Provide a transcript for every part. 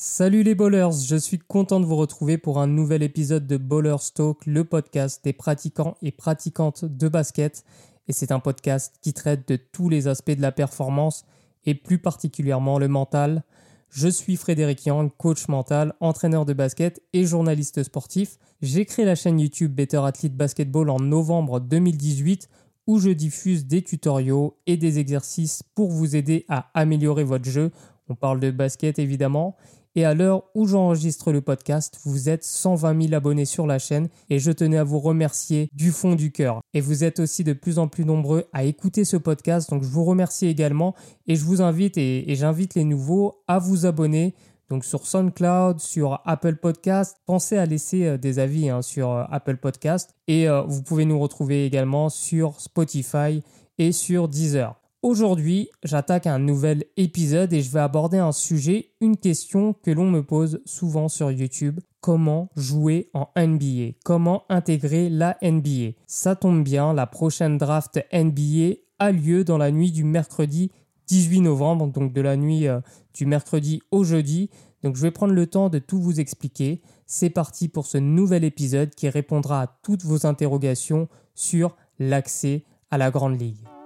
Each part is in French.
Salut les bowlers, je suis content de vous retrouver pour un nouvel épisode de Bowlers Talk, le podcast des pratiquants et pratiquantes de basket. Et c'est un podcast qui traite de tous les aspects de la performance et plus particulièrement le mental. Je suis Frédéric Yang, coach mental, entraîneur de basket et journaliste sportif. J'ai créé la chaîne YouTube Better Athlete Basketball en novembre 2018 où je diffuse des tutoriaux et des exercices pour vous aider à améliorer votre jeu. On parle de basket évidemment et à l'heure où j'enregistre le podcast, vous êtes 120 000 abonnés sur la chaîne et je tenais à vous remercier du fond du cœur. Et vous êtes aussi de plus en plus nombreux à écouter ce podcast, donc je vous remercie également et je vous invite et, j'invite les nouveaux à vous abonner. Donc sur SoundCloud, sur Apple Podcast, pensez à laisser euh, des avis hein, sur euh, Apple Podcast et euh, vous pouvez nous retrouver également sur Spotify et sur Deezer. Aujourd'hui, j'attaque un nouvel épisode et je vais aborder un sujet, une question que l'on me pose souvent sur YouTube. Comment jouer en NBA Comment intégrer la NBA Ça tombe bien, la prochaine draft NBA a lieu dans la nuit du mercredi 18 novembre, donc de la nuit euh, du mercredi au jeudi. Donc je vais prendre le temps de tout vous expliquer. C'est parti pour ce nouvel épisode qui répondra à toutes vos interrogations sur l'accès à la Grande Ligue.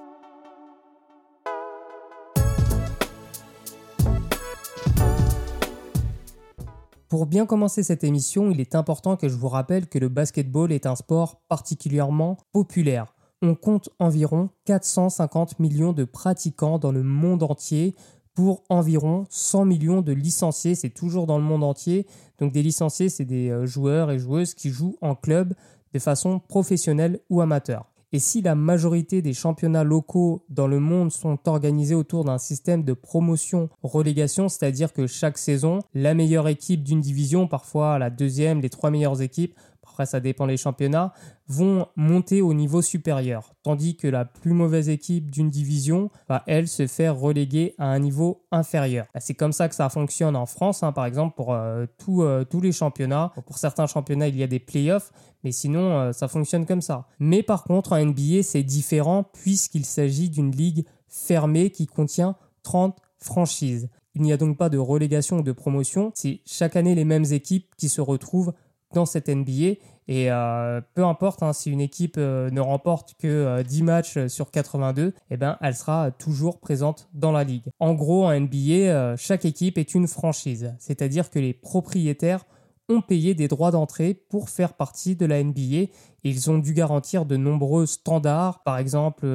Pour bien commencer cette émission, il est important que je vous rappelle que le basketball est un sport particulièrement populaire. On compte environ 450 millions de pratiquants dans le monde entier pour environ 100 millions de licenciés, c'est toujours dans le monde entier. Donc des licenciés, c'est des euh, joueurs et joueuses qui jouent en club de façon professionnelle ou amateur. Et si la majorité des championnats locaux dans le monde sont organisés autour d'un système de promotion-relégation, c'est-à-dire que chaque saison, la meilleure équipe d'une division, parfois la deuxième, les trois meilleures équipes, après ça dépend des championnats, vont monter au niveau supérieur, tandis que la plus mauvaise équipe d'une division va, elle, se faire reléguer à un niveau inférieur. Bah, c'est comme ça que ça fonctionne en France, hein, par exemple, pour euh, euh, tous les championnats. Pour certains championnats, il y a des playoffs, mais sinon, euh, ça fonctionne comme ça. Mais par contre, en NBA, c'est différent puisqu'il s'agit d'une ligue fermée qui contient 30 franchises. Il n'y a donc pas de relégation ou de promotion, c'est chaque année les mêmes équipes qui se retrouvent dans cette NBA. Et euh, peu importe hein, si une équipe euh, ne remporte que 10 euh, matchs sur 82, eh ben, elle sera toujours présente dans la ligue. En gros, en NBA, chaque équipe est une franchise, c'est-à-dire que les propriétaires ont payé des droits d'entrée pour faire partie de la NBA. Ils ont dû garantir de nombreux standards, par exemple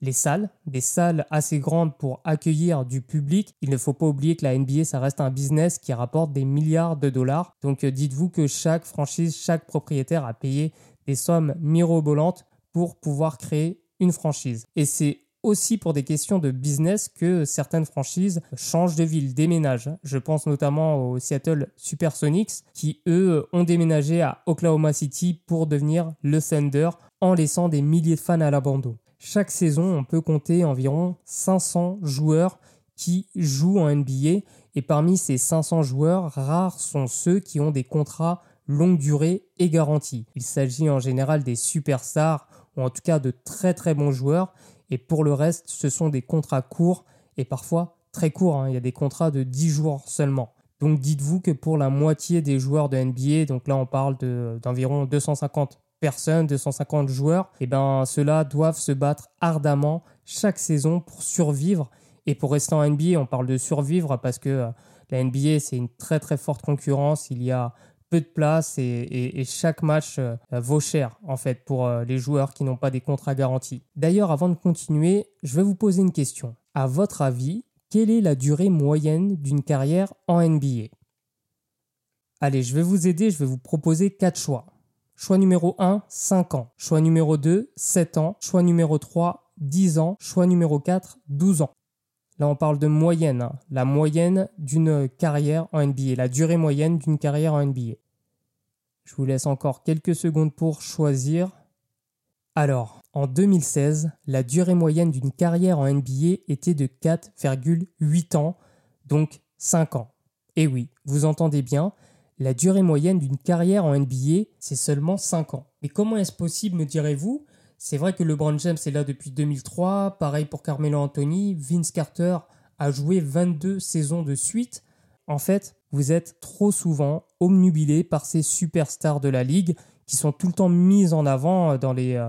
les salles, des salles assez grandes pour accueillir du public. Il ne faut pas oublier que la NBA, ça reste un business qui rapporte des milliards de dollars. Donc euh, dites-vous que chaque franchise, chaque propriétaire a payé des sommes mirobolantes pour pouvoir créer une franchise. Et c'est aussi pour des questions de business que certaines franchises changent de ville, déménagent. Je pense notamment au Seattle Supersonics qui, eux, ont déménagé à Oklahoma City pour devenir le Thunder en laissant des milliers de fans à l'abandon. Chaque saison, on peut compter environ 500 joueurs qui jouent en NBA et parmi ces 500 joueurs, rares sont ceux qui ont des contrats longue durée et garantis. Il s'agit en général des superstars ou en tout cas de très très bons joueurs et pour le reste, ce sont des contrats courts et parfois très courts. Hein. Il y a des contrats de 10 jours seulement. Donc dites-vous que pour la moitié des joueurs de NBA, donc là on parle d'environ 250 personnes, 250 joueurs, et eh ben ceux-là doivent se battre ardemment chaque saison pour survivre et pour rester en NBA. On parle de survivre parce que euh, la NBA c'est une très très forte concurrence. Il y a peu de place et, chaque match euh, vaut cher en fait pour euh, les joueurs qui n'ont pas des contrats garantis. D'ailleurs, avant de continuer, je vais vous poser une question. À votre avis, quelle est la durée moyenne d'une carrière en NBA Allez, je vais vous aider, je vais vous proposer quatre choix. Choix numéro 1, 5 ans. Choix numéro 2, 7 ans. Choix numéro 3, 10 ans. Choix numéro 4, 12 ans. Là, on parle de moyenne. Hein. La moyenne d'une carrière en NBA. La durée moyenne d'une carrière en NBA. Je vous laisse encore quelques secondes pour choisir. Alors, en 2016, la durée moyenne d'une carrière en NBA était de 4,8 ans, donc 5 ans. Et oui, vous entendez bien, la durée moyenne d'une carrière en NBA, c'est seulement 5 ans. Mais comment est-ce possible, me direz-vous? C'est vrai que LeBron James est là depuis 2003, pareil pour Carmelo Anthony, Vince Carter a joué 22 saisons de suite. En fait, vous êtes trop souvent omnubilé par ces superstars de la ligue qui sont tout le temps mises en avant dans les,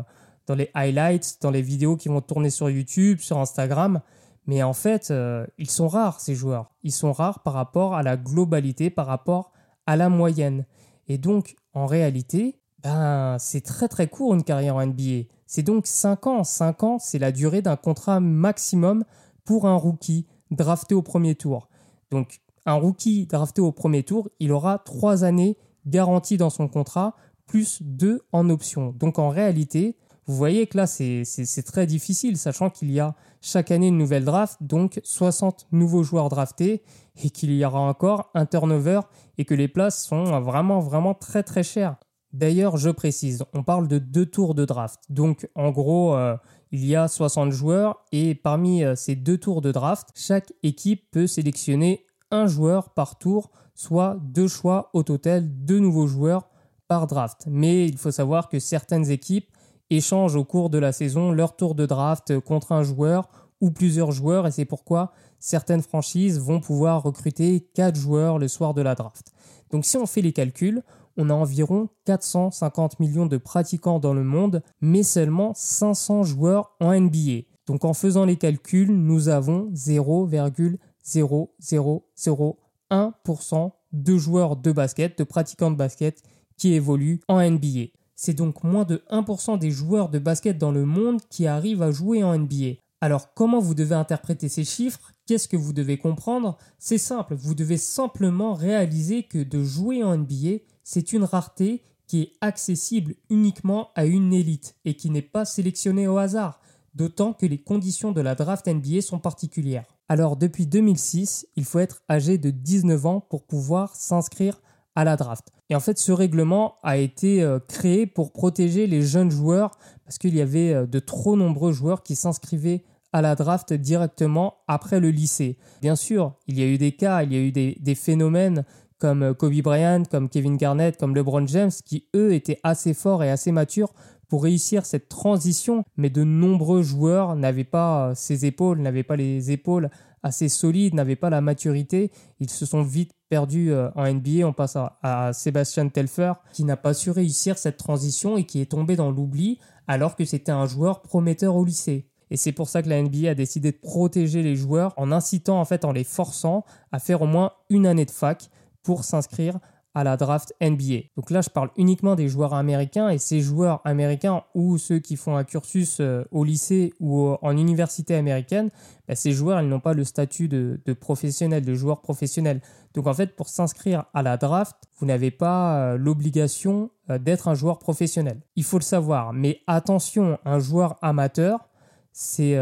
dans les highlights, dans les vidéos qui vont tourner sur YouTube, sur Instagram. Mais en fait, ils sont rares, ces joueurs. Ils sont rares par rapport à la globalité, par rapport à la moyenne. Et donc, en réalité, ben, c'est très très court une carrière en NBA. C'est donc 5 ans. 5 ans, c'est la durée d'un contrat maximum pour un rookie drafté au premier tour. Donc, un rookie drafté au premier tour, il aura 3 années garanties dans son contrat, plus 2 en option. Donc, en réalité, vous voyez que là, c'est très difficile, sachant qu'il y a chaque année une nouvelle draft, donc 60 nouveaux joueurs draftés, et qu'il y aura encore un turnover, et que les places sont vraiment, vraiment très, très chères. D'ailleurs, je précise, on parle de deux tours de draft. Donc, en gros, euh, il y a 60 joueurs, et parmi euh, ces deux tours de draft, chaque équipe peut sélectionner un joueur par tour, soit deux choix au total, deux nouveaux joueurs par draft. Mais il faut savoir que certaines équipes échangent au cours de la saison leur tour de draft contre un joueur ou plusieurs joueurs et c'est pourquoi certaines franchises vont pouvoir recruter 4 joueurs le soir de la draft. Donc si on fait les calculs, on a environ 450 millions de pratiquants dans le monde, mais seulement 500 joueurs en NBA. Donc en faisant les calculs, nous avons 0,0001% de joueurs de basket, de pratiquants de basket qui évoluent en NBA. C'est donc moins de 1% des joueurs de basket dans le monde qui arrivent à jouer en NBA. Alors comment vous devez interpréter ces chiffres? Qu'est-ce que vous devez comprendre? C'est simple, vous devez simplement réaliser que de jouer en NBA, c'est une rareté qui est accessible uniquement à une élite et qui n'est pas sélectionnée au hasard, d'autant que les conditions de la draft NBA sont particulières. Alors depuis 2006, il faut être âgé de 19 ans pour pouvoir s'inscrire à la draft. Et en fait, ce règlement a été euh, créé pour protéger les jeunes joueurs parce qu'il y avait euh, de trop nombreux joueurs qui s'inscrivaient à la draft directement après le lycée. Bien sûr, il y a eu des cas, il y a eu des, phénomènes comme euh, Kobe Bryant, comme Kevin Garnett, comme LeBron James, qui eux étaient assez forts et assez matures pour réussir cette transition, mais de nombreux joueurs n'avaient pas ces épaules, n'avaient pas les épaules assez solides, n'avaient pas la maturité. Ils se sont vite perdus euh, en NBA. On passe à, Sébastien Telfer, qui n'a pas su réussir cette transition et qui est tombé dans l'oubli alors que c'était un joueur prometteur au lycée. Et c'est pour ça que la NBA a décidé de protéger les joueurs en incitant, en fait, en les forçant à faire au moins une année de fac pour s'inscrire à la draft NBA. Donc là, je parle uniquement des joueurs américains et ces joueurs américains ou ceux qui font un cursus euh, au lycée ou en université américaine, bah, ces joueurs, ils n'ont pas le statut de, professionnel, de joueur professionnel. Donc en fait, pour s'inscrire à la draft, vous n'avez pas euh, l'obligation euh, d'être un joueur professionnel. Il faut le savoir. Mais attention, un joueur amateur, c'est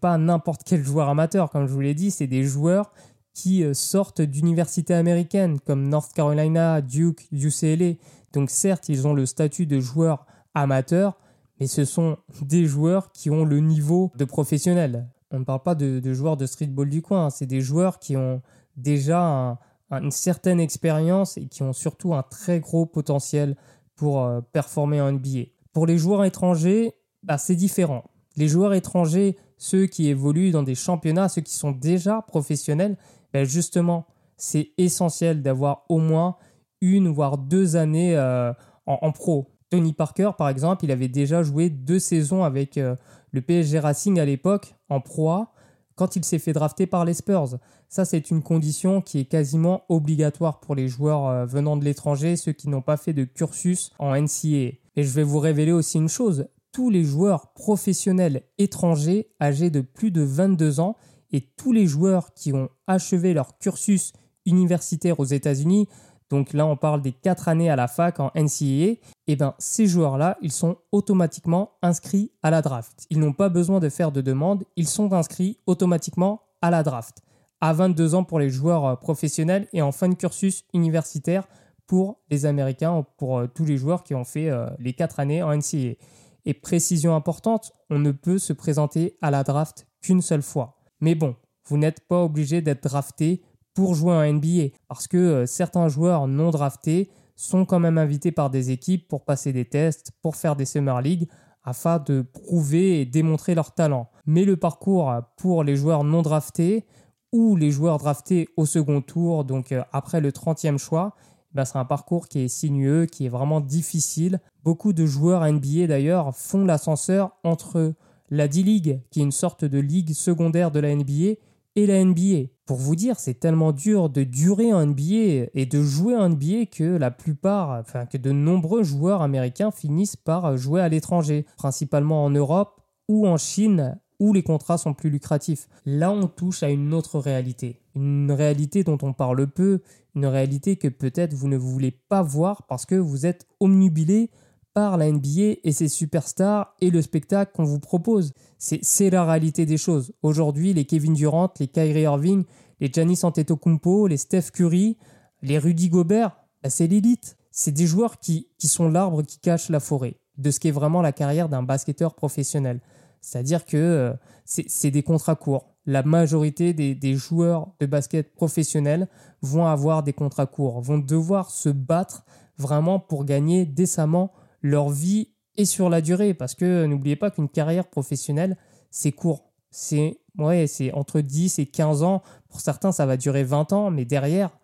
pas n'importe quel joueur amateur, comme je vous l'ai dit, c'est des joueurs qui euh, sortent d'universités américaines comme North Carolina, Duke, UCLA. Donc certes, ils ont le statut de joueurs amateurs, mais ce sont des joueurs qui ont le niveau de professionnels. On ne parle pas de, joueurs de streetball du coin, c'est des joueurs qui ont déjà une certaine expérience et qui ont surtout un très gros potentiel pour euh, performer en NBA. Pour les joueurs étrangers, bah, c'est différent. Les joueurs étrangers, ceux qui évoluent dans des championnats, ceux qui sont déjà professionnels, ben, justement, c'est essentiel d'avoir au moins une voire deux années euh, en, pro. Tony Parker, par exemple, il avait déjà joué deux saisons avec euh, le PSG Racing à l'époque en proie quand il s'est fait drafter par les Spurs. Ça, c'est une condition qui est quasiment obligatoire pour les joueurs euh, venant de l'étranger, ceux qui n'ont pas fait de cursus en NCAA. Et je vais vous révéler aussi une chose, tous les joueurs professionnels étrangers âgés de plus de 22 ans et tous les joueurs qui ont achevé leur cursus universitaire aux États-Unis, donc là on parle des 4 années à la fac en NCAA, et eh ben ces joueurs-là, ils sont automatiquement inscrits à la draft. Ils n'ont pas besoin de faire de demande, ils sont inscrits automatiquement à la draft. À 22 ans pour les joueurs euh, professionnels et en fin de cursus universitaire pour les Américains, pour euh, tous les joueurs qui ont fait euh, les 4 années en NCAA. Et précision importante, on ne peut se présenter à la draft qu'une seule fois. Mais bon, vous n'êtes pas obligé d'être drafté pour jouer en NBA, parce que euh, certains joueurs non draftés sont quand même invités par des équipes pour passer des tests, pour faire des Summer League, afin de prouver et démontrer leur talent. Mais le parcours pour les joueurs non draftés ou les joueurs draftés au second tour, donc euh, après le 30e choix, eh ben, c'est un parcours qui est sinueux, qui est vraiment difficile. Beaucoup de joueurs NBA d'ailleurs font l'ascenseur entre la D-League, qui est une sorte de ligue secondaire de la NBA, et la NBA. Pour vous dire, c'est tellement dur de durer en NBA et de jouer en NBA que la plupart, enfin que de nombreux joueurs américains finissent par jouer à l'étranger, principalement en Europe ou en Chine où les contrats sont plus lucratifs. Là, on touche à une autre réalité. Une réalité dont on parle peu, une réalité que peut-être vous ne voulez pas voir parce que vous êtes omnubilé par la NBA et ses superstars et le spectacle qu'on vous propose. C'est la réalité des choses. Aujourd'hui, les Kevin Durant, les Kyrie Irving, les Giannis Antetokounmpo, les Steph Curry, les Rudy Gobert, bah, c'est l'élite. C'est des joueurs qui, qui sont l'arbre qui cache la forêt de ce qu'est vraiment la carrière d'un basketteur professionnel. C'est-à-dire que euh, c'est des contrats courts. La majorité des, des, joueurs de basket professionnels vont avoir des contrats courts, vont devoir se battre vraiment pour gagner décemment leur vie et sur la durée. Parce que n'oubliez pas qu'une carrière professionnelle, c'est court. C'est ouais, entre 10 et 15 ans. Pour certains, ça va durer 20 ans, mais derrière,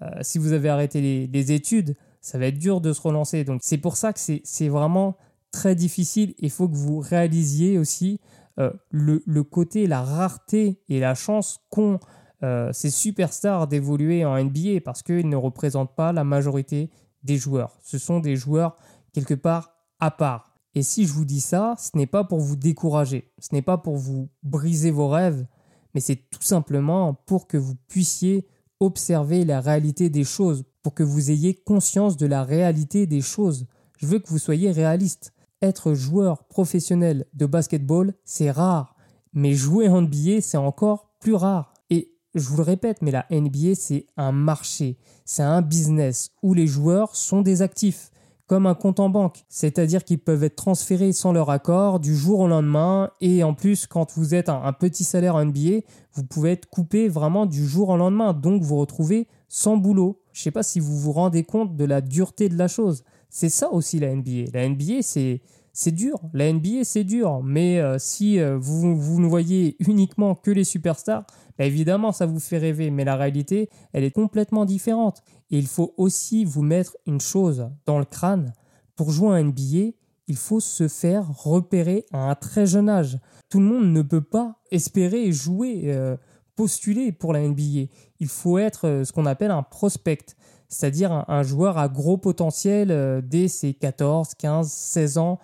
euh, si vous avez arrêté les, études, ça va être dur de se relancer. Donc c'est pour ça que c'est vraiment très difficile. Il faut que vous réalisiez aussi euh, le, le, côté, la rareté et la chance qu'ont euh, ces superstars d'évoluer en NBA parce qu'ils ne représentent pas la majorité des joueurs. Ce sont des joueurs quelque part à part. Et si je vous dis ça, ce n'est pas pour vous décourager, ce n'est pas pour vous briser vos rêves, mais c'est tout simplement pour que vous puissiez observer la réalité des choses, pour que vous ayez conscience de la réalité des choses. Je veux que vous soyez réaliste. Être joueur professionnel de basketball, c'est rare, mais jouer en NBA, c'est encore plus rare. Et je vous le répète, mais la NBA, c'est un marché, c'est un business où les joueurs sont des actifs comme un compte en banque, c'est-à-dire qu'ils peuvent être transférés sans leur accord du jour au lendemain et en plus quand vous êtes un, petit salaire NBA, vous pouvez être coupé vraiment du jour au lendemain, donc vous retrouvez sans boulot. Je ne sais pas si vous vous rendez compte de la dureté de la chose. C'est ça aussi la NBA. La NBA c'est c'est dur. La NBA, c'est dur. Mais euh, si euh, vous, vous ne voyez uniquement que les superstars, bah, évidemment, ça vous fait rêver. Mais la réalité, elle est complètement différente. Et il faut aussi vous mettre une chose dans le crâne. Pour jouer à NBA, il faut se faire repérer à un très jeune âge. Tout le monde ne peut pas espérer jouer, euh, postuler pour la NBA. Il faut être ce qu'on appelle un prospect c'est-à-dire un, joueur à gros potentiel dès ses 14, 15, 16 ans,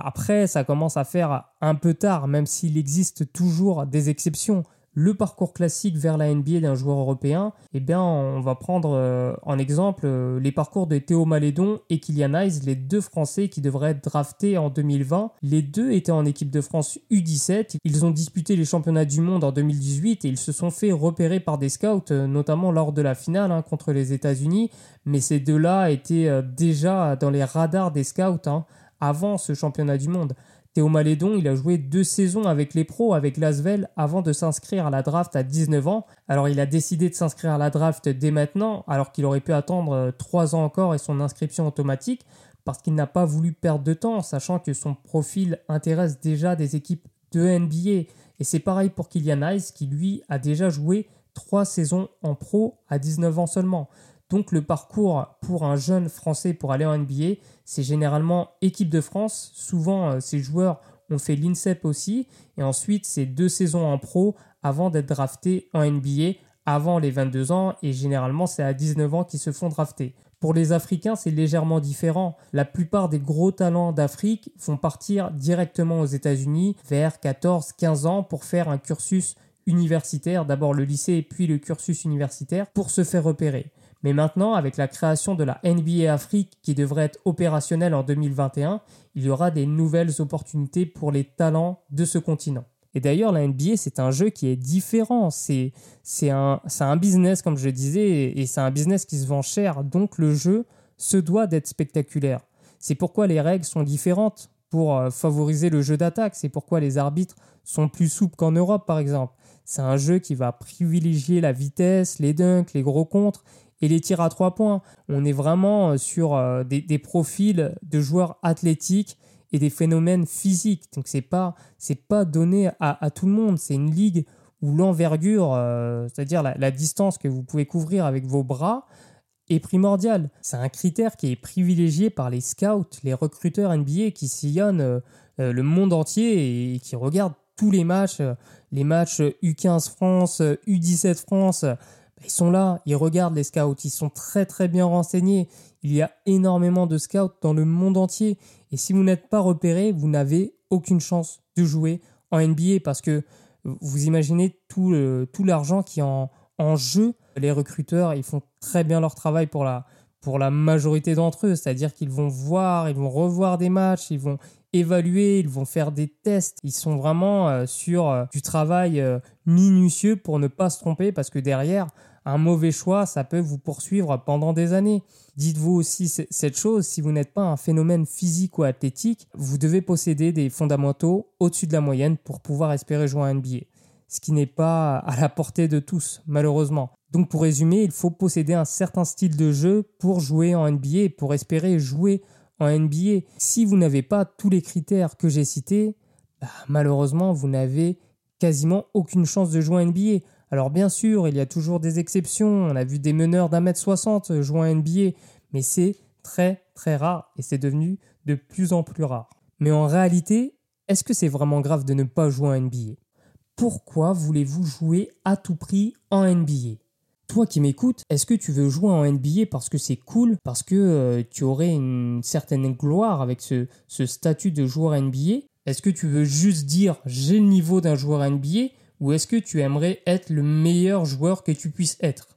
après, ça commence à faire un peu tard, même s'il existe toujours des exceptions. Le parcours classique vers la NBA d'un joueur européen, eh bien, on va prendre euh, en exemple euh, les parcours de Théo Malédon et Kylian Hayes, les deux Français qui devraient être draftés en 2020. Les deux étaient en équipe de France U17. Ils ont disputé les championnats du monde en 2018 et ils se sont fait repérer par des scouts, euh, notamment lors de la finale hein, contre les États-Unis. Mais ces deux-là étaient déjà dans les radars des scouts. Hein avant ce championnat du monde. Théo Malédon, il a joué deux saisons avec les pros, avec Lasvel, avant de s'inscrire à la draft à 19 ans. Alors il a décidé de s'inscrire à la draft dès maintenant, alors qu'il aurait pu attendre euh, trois ans encore et son inscription automatique, parce qu'il n'a pas voulu perdre de temps, sachant que son profil intéresse déjà des équipes de NBA. Et c'est pareil pour Kylian Hayes, qui lui a déjà joué trois saisons en pro à 19 ans seulement. Donc le parcours pour un jeune Français pour aller en NBA, c'est généralement équipe de France. Souvent, euh, ces joueurs ont fait l'INSEP aussi. Et ensuite, c'est deux saisons en pro avant d'être draftés en NBA avant les 22 ans. Et généralement, c'est à 19 ans qu'ils se font drafter. Pour les Africains, c'est légèrement différent. La plupart des gros talents d'Afrique font partir directement aux États-Unis vers 14-15 ans pour faire un cursus universitaire, d'abord le lycée puis le cursus universitaire, pour se faire repérer. Mais maintenant, avec la création de la NBA Afrique qui devrait être opérationnelle en 2021, il y aura des nouvelles opportunités pour les talents de ce continent. Et d'ailleurs, la NBA, c'est un jeu qui est différent. C'est un, un business, comme je disais, et c'est un business qui se vend cher. Donc le jeu se doit d'être spectaculaire. C'est pourquoi les règles sont différentes pour euh, favoriser le jeu d'attaque. C'est pourquoi les arbitres sont plus souples qu'en Europe, par exemple. C'est un jeu qui va privilégier la vitesse, les dunks, les gros contres et les tirs à trois points. On est vraiment euh, sur euh, des, profils de joueurs athlétiques et des phénomènes physiques. Donc c'est pas c'est pas donné à, tout le monde. C'est une ligue où l'envergure, euh, c'est-à-dire la, distance que vous pouvez couvrir avec vos bras, est primordiale. C'est un critère qui est privilégié par les scouts, les recruteurs NBA qui sillonnent le monde entier et qui regardent tous les matchs, les matchs U15 France, U17 France. Ils sont là, ils regardent les scouts, ils sont très très bien renseignés. Il y a énormément de scouts dans le monde entier. Et si vous n'êtes pas repéré, vous n'avez aucune chance de jouer en NBA parce que vous imaginez tout, tout l'argent qui est en, jeu. Les recruteurs, ils font très bien leur travail pour la, pour la majorité d'entre eux. C'est-à-dire qu'ils vont voir, ils vont revoir des matchs, ils vont évaluer, ils vont faire des tests. Ils sont vraiment euh, sur euh, du travail euh, minutieux pour ne pas se tromper parce que derrière, un mauvais choix, ça peut vous poursuivre pendant des années. Dites-vous aussi cette chose, si vous n'êtes pas un phénomène physique ou athlétique, vous devez posséder des fondamentaux au-dessus de la moyenne pour pouvoir espérer jouer en NBA. Ce qui n'est pas à la portée de tous, malheureusement. Donc pour résumer, il faut posséder un certain style de jeu pour jouer en NBA, pour espérer jouer en NBA. Si vous n'avez pas tous les critères que j'ai cités, bah, malheureusement, vous n'avez quasiment aucune chance de jouer en NBA. Alors bien sûr, il y a toujours des exceptions. On a vu des meneurs d'un mètre soixante jouer en NBA, mais c'est très très rare et c'est devenu de plus en plus rare. Mais en réalité, est-ce que c'est vraiment grave de ne pas jouer en NBA Pourquoi voulez-vous jouer à tout prix en NBA toi qui m'écoutes, est-ce que tu veux jouer en NBA parce que c'est cool, parce que euh, tu aurais une certaine gloire avec ce statut de joueur NBA Est-ce que tu veux juste dire j'ai le niveau d'un joueur NBA ou est-ce que tu aimerais être le meilleur joueur que tu puisses être?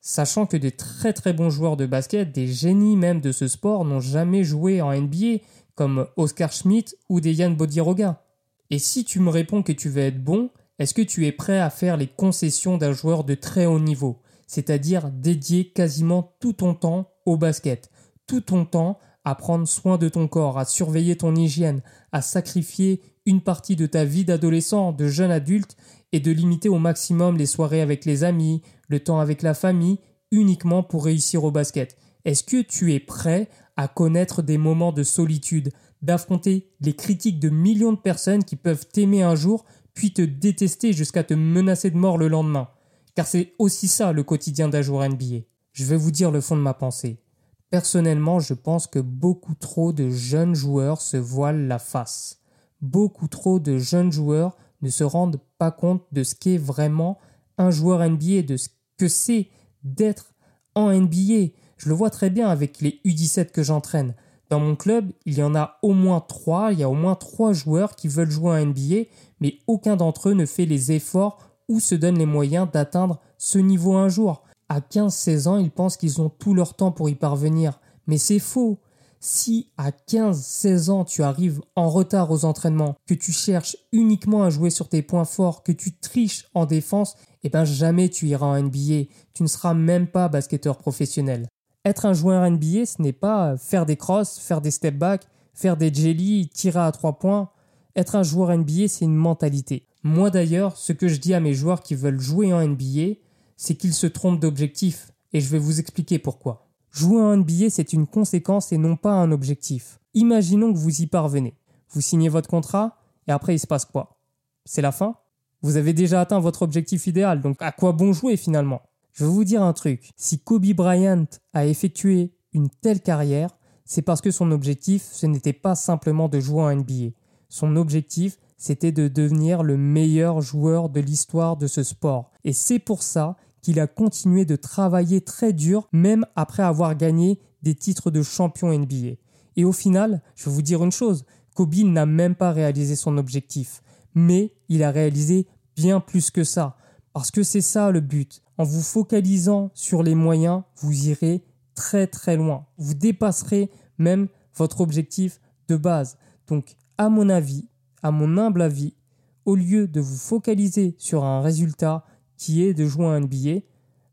Sachant que de très très bons joueurs de basket, des génies même de ce sport, n'ont jamais joué en NBA, comme Oscar Schmidt ou des Bodiroga. Et si tu me réponds que tu veux être bon, est-ce que tu es prêt à faire les concessions d'un joueur de très haut niveau, c'est-à-dire dédier quasiment tout ton temps au basket, tout ton temps à prendre soin de ton corps, à surveiller ton hygiène, à sacrifier une partie de ta vie d'adolescent, de jeune adulte et de limiter au maximum les soirées avec les amis, le temps avec la famille, uniquement pour réussir au basket. Est-ce que tu es prêt à connaître des moments de solitude, d'affronter les critiques de millions de personnes qui peuvent t'aimer un jour, puis te détester jusqu'à te menacer de mort le lendemain? Car c'est aussi ça le quotidien d'un joueur NBA. Je vais vous dire le fond de ma pensée. Personnellement, je pense que beaucoup trop de jeunes joueurs se voilent la face. Beaucoup trop de jeunes joueurs ne se rendent pas compte de ce qu'est vraiment un joueur NBA, de ce que c'est d'être en NBA. Je le vois très bien avec les U17 que j'entraîne. Dans mon club, il y en a au moins trois, il y a au moins trois joueurs qui veulent jouer en NBA, mais aucun d'entre eux ne fait les efforts ou se donne les moyens d'atteindre ce niveau un jour. À 15-16 ans, ils pensent qu'ils ont tout leur temps pour y parvenir. Mais c'est faux. Si à 15-16 ans tu arrives en retard aux entraînements, que tu cherches uniquement à jouer sur tes points forts, que tu triches en défense, eh ben jamais tu iras en NBA. Tu ne seras même pas basketteur professionnel. Être un joueur NBA, ce n'est pas faire des crosses, faire des step back, faire des jelly, tirer à trois points. Être un joueur NBA, c'est une mentalité. Moi d'ailleurs, ce que je dis à mes joueurs qui veulent jouer en NBA, c'est qu'ils se trompent d'objectif. Et je vais vous expliquer pourquoi. Jouer en NBA, c'est une conséquence et non pas un objectif. Imaginons que vous y parvenez. Vous signez votre contrat et après il se passe quoi? C'est la fin? Vous avez déjà atteint votre objectif idéal, donc à quoi bon jouer finalement? Je vais vous dire un truc. Si Kobe Bryant a effectué une telle carrière, c'est parce que son objectif, ce n'était pas simplement de jouer en NBA. Son objectif, c'était de devenir le meilleur joueur de l'histoire de ce sport. Et c'est pour ça qu'il a continué de travailler très dur même après avoir gagné des titres de champion NBA. Et au final, je vais vous dire une chose, Kobe n'a même pas réalisé son objectif, mais il a réalisé bien plus que ça, parce que c'est ça le but. En vous focalisant sur les moyens, vous irez très très loin. Vous dépasserez même votre objectif de base. Donc, à mon avis, à mon humble avis, au lieu de vous focaliser sur un résultat, qui est de jouer un NBA,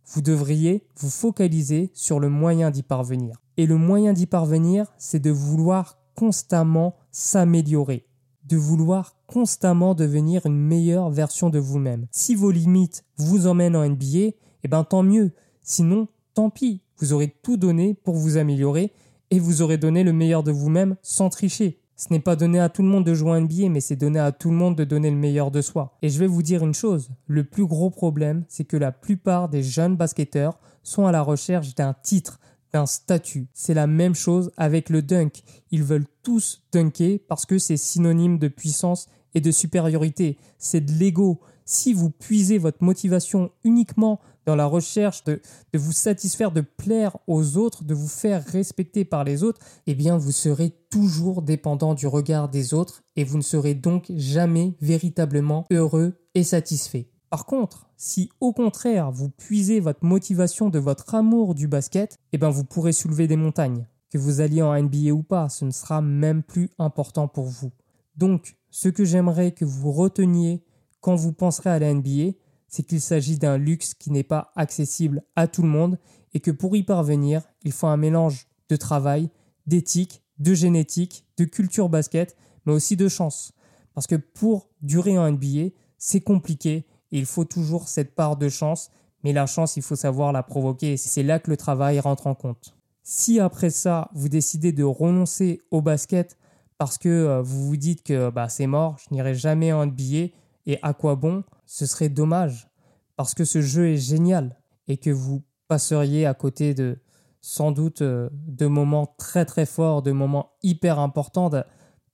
vous devriez vous focaliser sur le moyen d'y parvenir. Et le moyen d'y parvenir, c'est de vouloir constamment s'améliorer, de vouloir constamment devenir une meilleure version de vous-même. Si vos limites vous emmènent en NBA, eh ben tant mieux. Sinon, tant pis. Vous aurez tout donné pour vous améliorer et vous aurez donné le meilleur de vous-même sans tricher. Ce n'est pas donné à tout le monde de jouer en NBA, mais c'est donné à tout le monde de donner le meilleur de soi. Et je vais vous dire une chose, le plus gros problème, c'est que la plupart des jeunes basketteurs sont à la recherche d'un titre, d'un statut. C'est la même chose avec le dunk. Ils veulent tous dunker parce que c'est synonyme de puissance et de supériorité. C'est de l'ego. Si vous puisez votre motivation uniquement dans la recherche de, vous satisfaire, de plaire aux autres, de vous faire respecter par les autres, eh bien vous serez toujours dépendant du regard des autres et vous ne serez donc jamais véritablement heureux et satisfait. Par contre, si au contraire vous puisez votre motivation de votre amour du basket, eh bien vous pourrez soulever des montagnes. Que vous alliez en NBA ou pas, ce ne sera même plus important pour vous. Donc, ce que j'aimerais que vous reteniez quand vous penserez à la NBA, c'est qu'il s'agit d'un luxe qui n'est pas accessible à tout le monde et que pour y parvenir, il faut un mélange de travail, d'éthique, de génétique, de culture basket, mais aussi de chance. Parce que pour durer en NBA, c'est compliqué et il faut toujours cette part de chance, mais la chance, il faut savoir la provoquer et c'est là que le travail rentre en compte. Si après ça, vous décidez de renoncer au basket parce que euh, vous vous dites que bah, c'est mort, je n'irai jamais en NBA, et à quoi bon? Ce serait dommage, parce que ce jeu est génial et que vous passeriez à côté de sans doute euh, de moments très très forts, de moments hyper importants,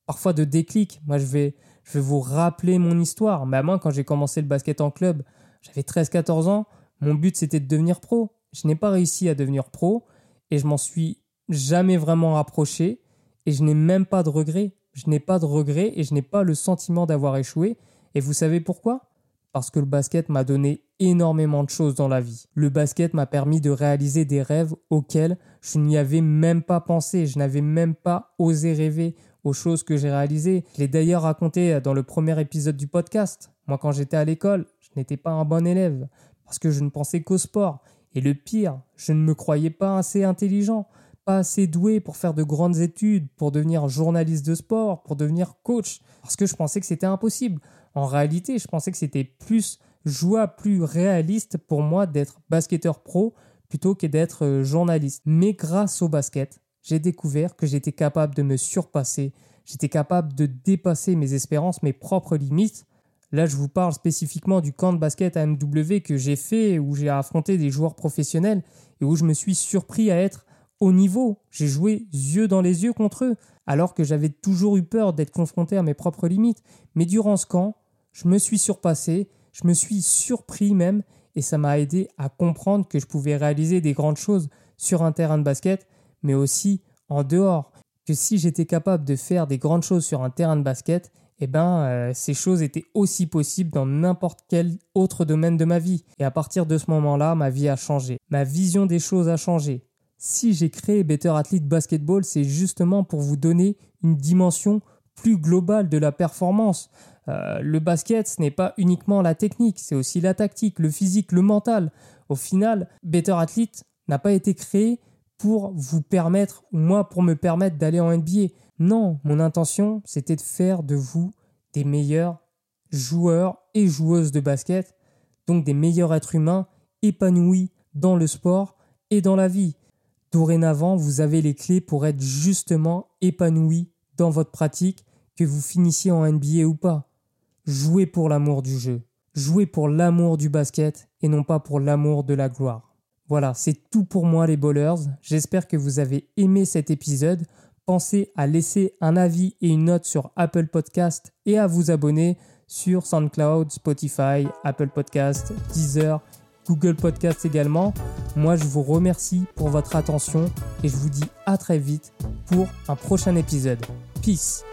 parfois de déclic. Moi, je vais, je vais vous rappeler mon histoire. Mais moi, quand j'ai commencé le basket en club, j'avais 13-14 ans. Mon but, c'était de devenir pro. Je n'ai pas réussi à devenir pro et je m'en suis jamais vraiment rapproché et je n'ai même pas de regrets. Je n'ai pas de regrets et je n'ai pas le sentiment d'avoir échoué et vous savez pourquoi? Parce que le basket m'a donné énormément de choses dans la vie. Le basket m'a permis de réaliser des rêves auxquels je n'y avais même pas pensé, je n'avais même pas osé rêver aux choses que j'ai réalisées. Je l'ai d'ailleurs raconté dans le premier épisode du podcast. Moi, quand j'étais à l'école, je n'étais pas un bon élève parce que je ne pensais qu'au sport. Et le pire, je ne me croyais pas assez intelligent, pas assez doué pour faire de grandes études, pour devenir journaliste de sport, pour devenir coach, parce que je pensais que c'était impossible. En réalité, je pensais que c'était plus jouable, plus réaliste pour moi d'être basketteur pro plutôt que d'être euh, journaliste. Mais grâce au basket, j'ai découvert que j'étais capable de me surpasser, j'étais capable de dépasser mes espérances, mes propres limites. Là, je vous parle spécifiquement du camp de basket à MW que j'ai fait, où j'ai affronté des joueurs professionnels et où je me suis surpris à être au niveau. J'ai joué yeux dans les yeux contre eux, alors que j'avais toujours eu peur d'être confronté à mes propres limites. Mais durant ce camp, je me suis surpassé, je me suis surpris même, et ça m'a aidé à comprendre que je pouvais réaliser des grandes choses sur un terrain de basket, mais aussi en dehors. Que si j'étais capable de faire des grandes choses sur un terrain de basket, eh ben, euh, ces choses étaient aussi possibles dans n'importe quel autre domaine de ma vie. Et à partir de ce moment-là, ma vie a changé. Ma vision des choses a changé. Si j'ai créé Better Athlete Basketball, c'est justement pour vous donner une dimension plus globale de la performance. Euh, le basket, ce n'est pas uniquement la technique, c'est aussi la tactique, le physique, le mental. Au final, Better Athlete n'a pas été créé pour vous permettre, ou moi pour me permettre d'aller en NBA. Non, mon intention, c'était de faire de vous des meilleurs joueurs et joueuses de basket, donc des meilleurs êtres humains épanouis dans le sport et dans la vie. Dorénavant, vous avez les clés pour être justement épanoui dans votre pratique, que vous finissiez en NBA ou pas. Jouez pour l'amour du jeu. Jouez pour l'amour du basket et non pas pour l'amour de la gloire. Voilà, c'est tout pour moi les bowlers. J'espère que vous avez aimé cet épisode. Pensez à laisser un avis et une note sur Apple Podcast et à vous abonner sur SoundCloud, Spotify, Apple Podcast, Deezer, Google Podcast également. Moi, je vous remercie pour votre attention et je vous dis à très vite pour un prochain épisode. Peace.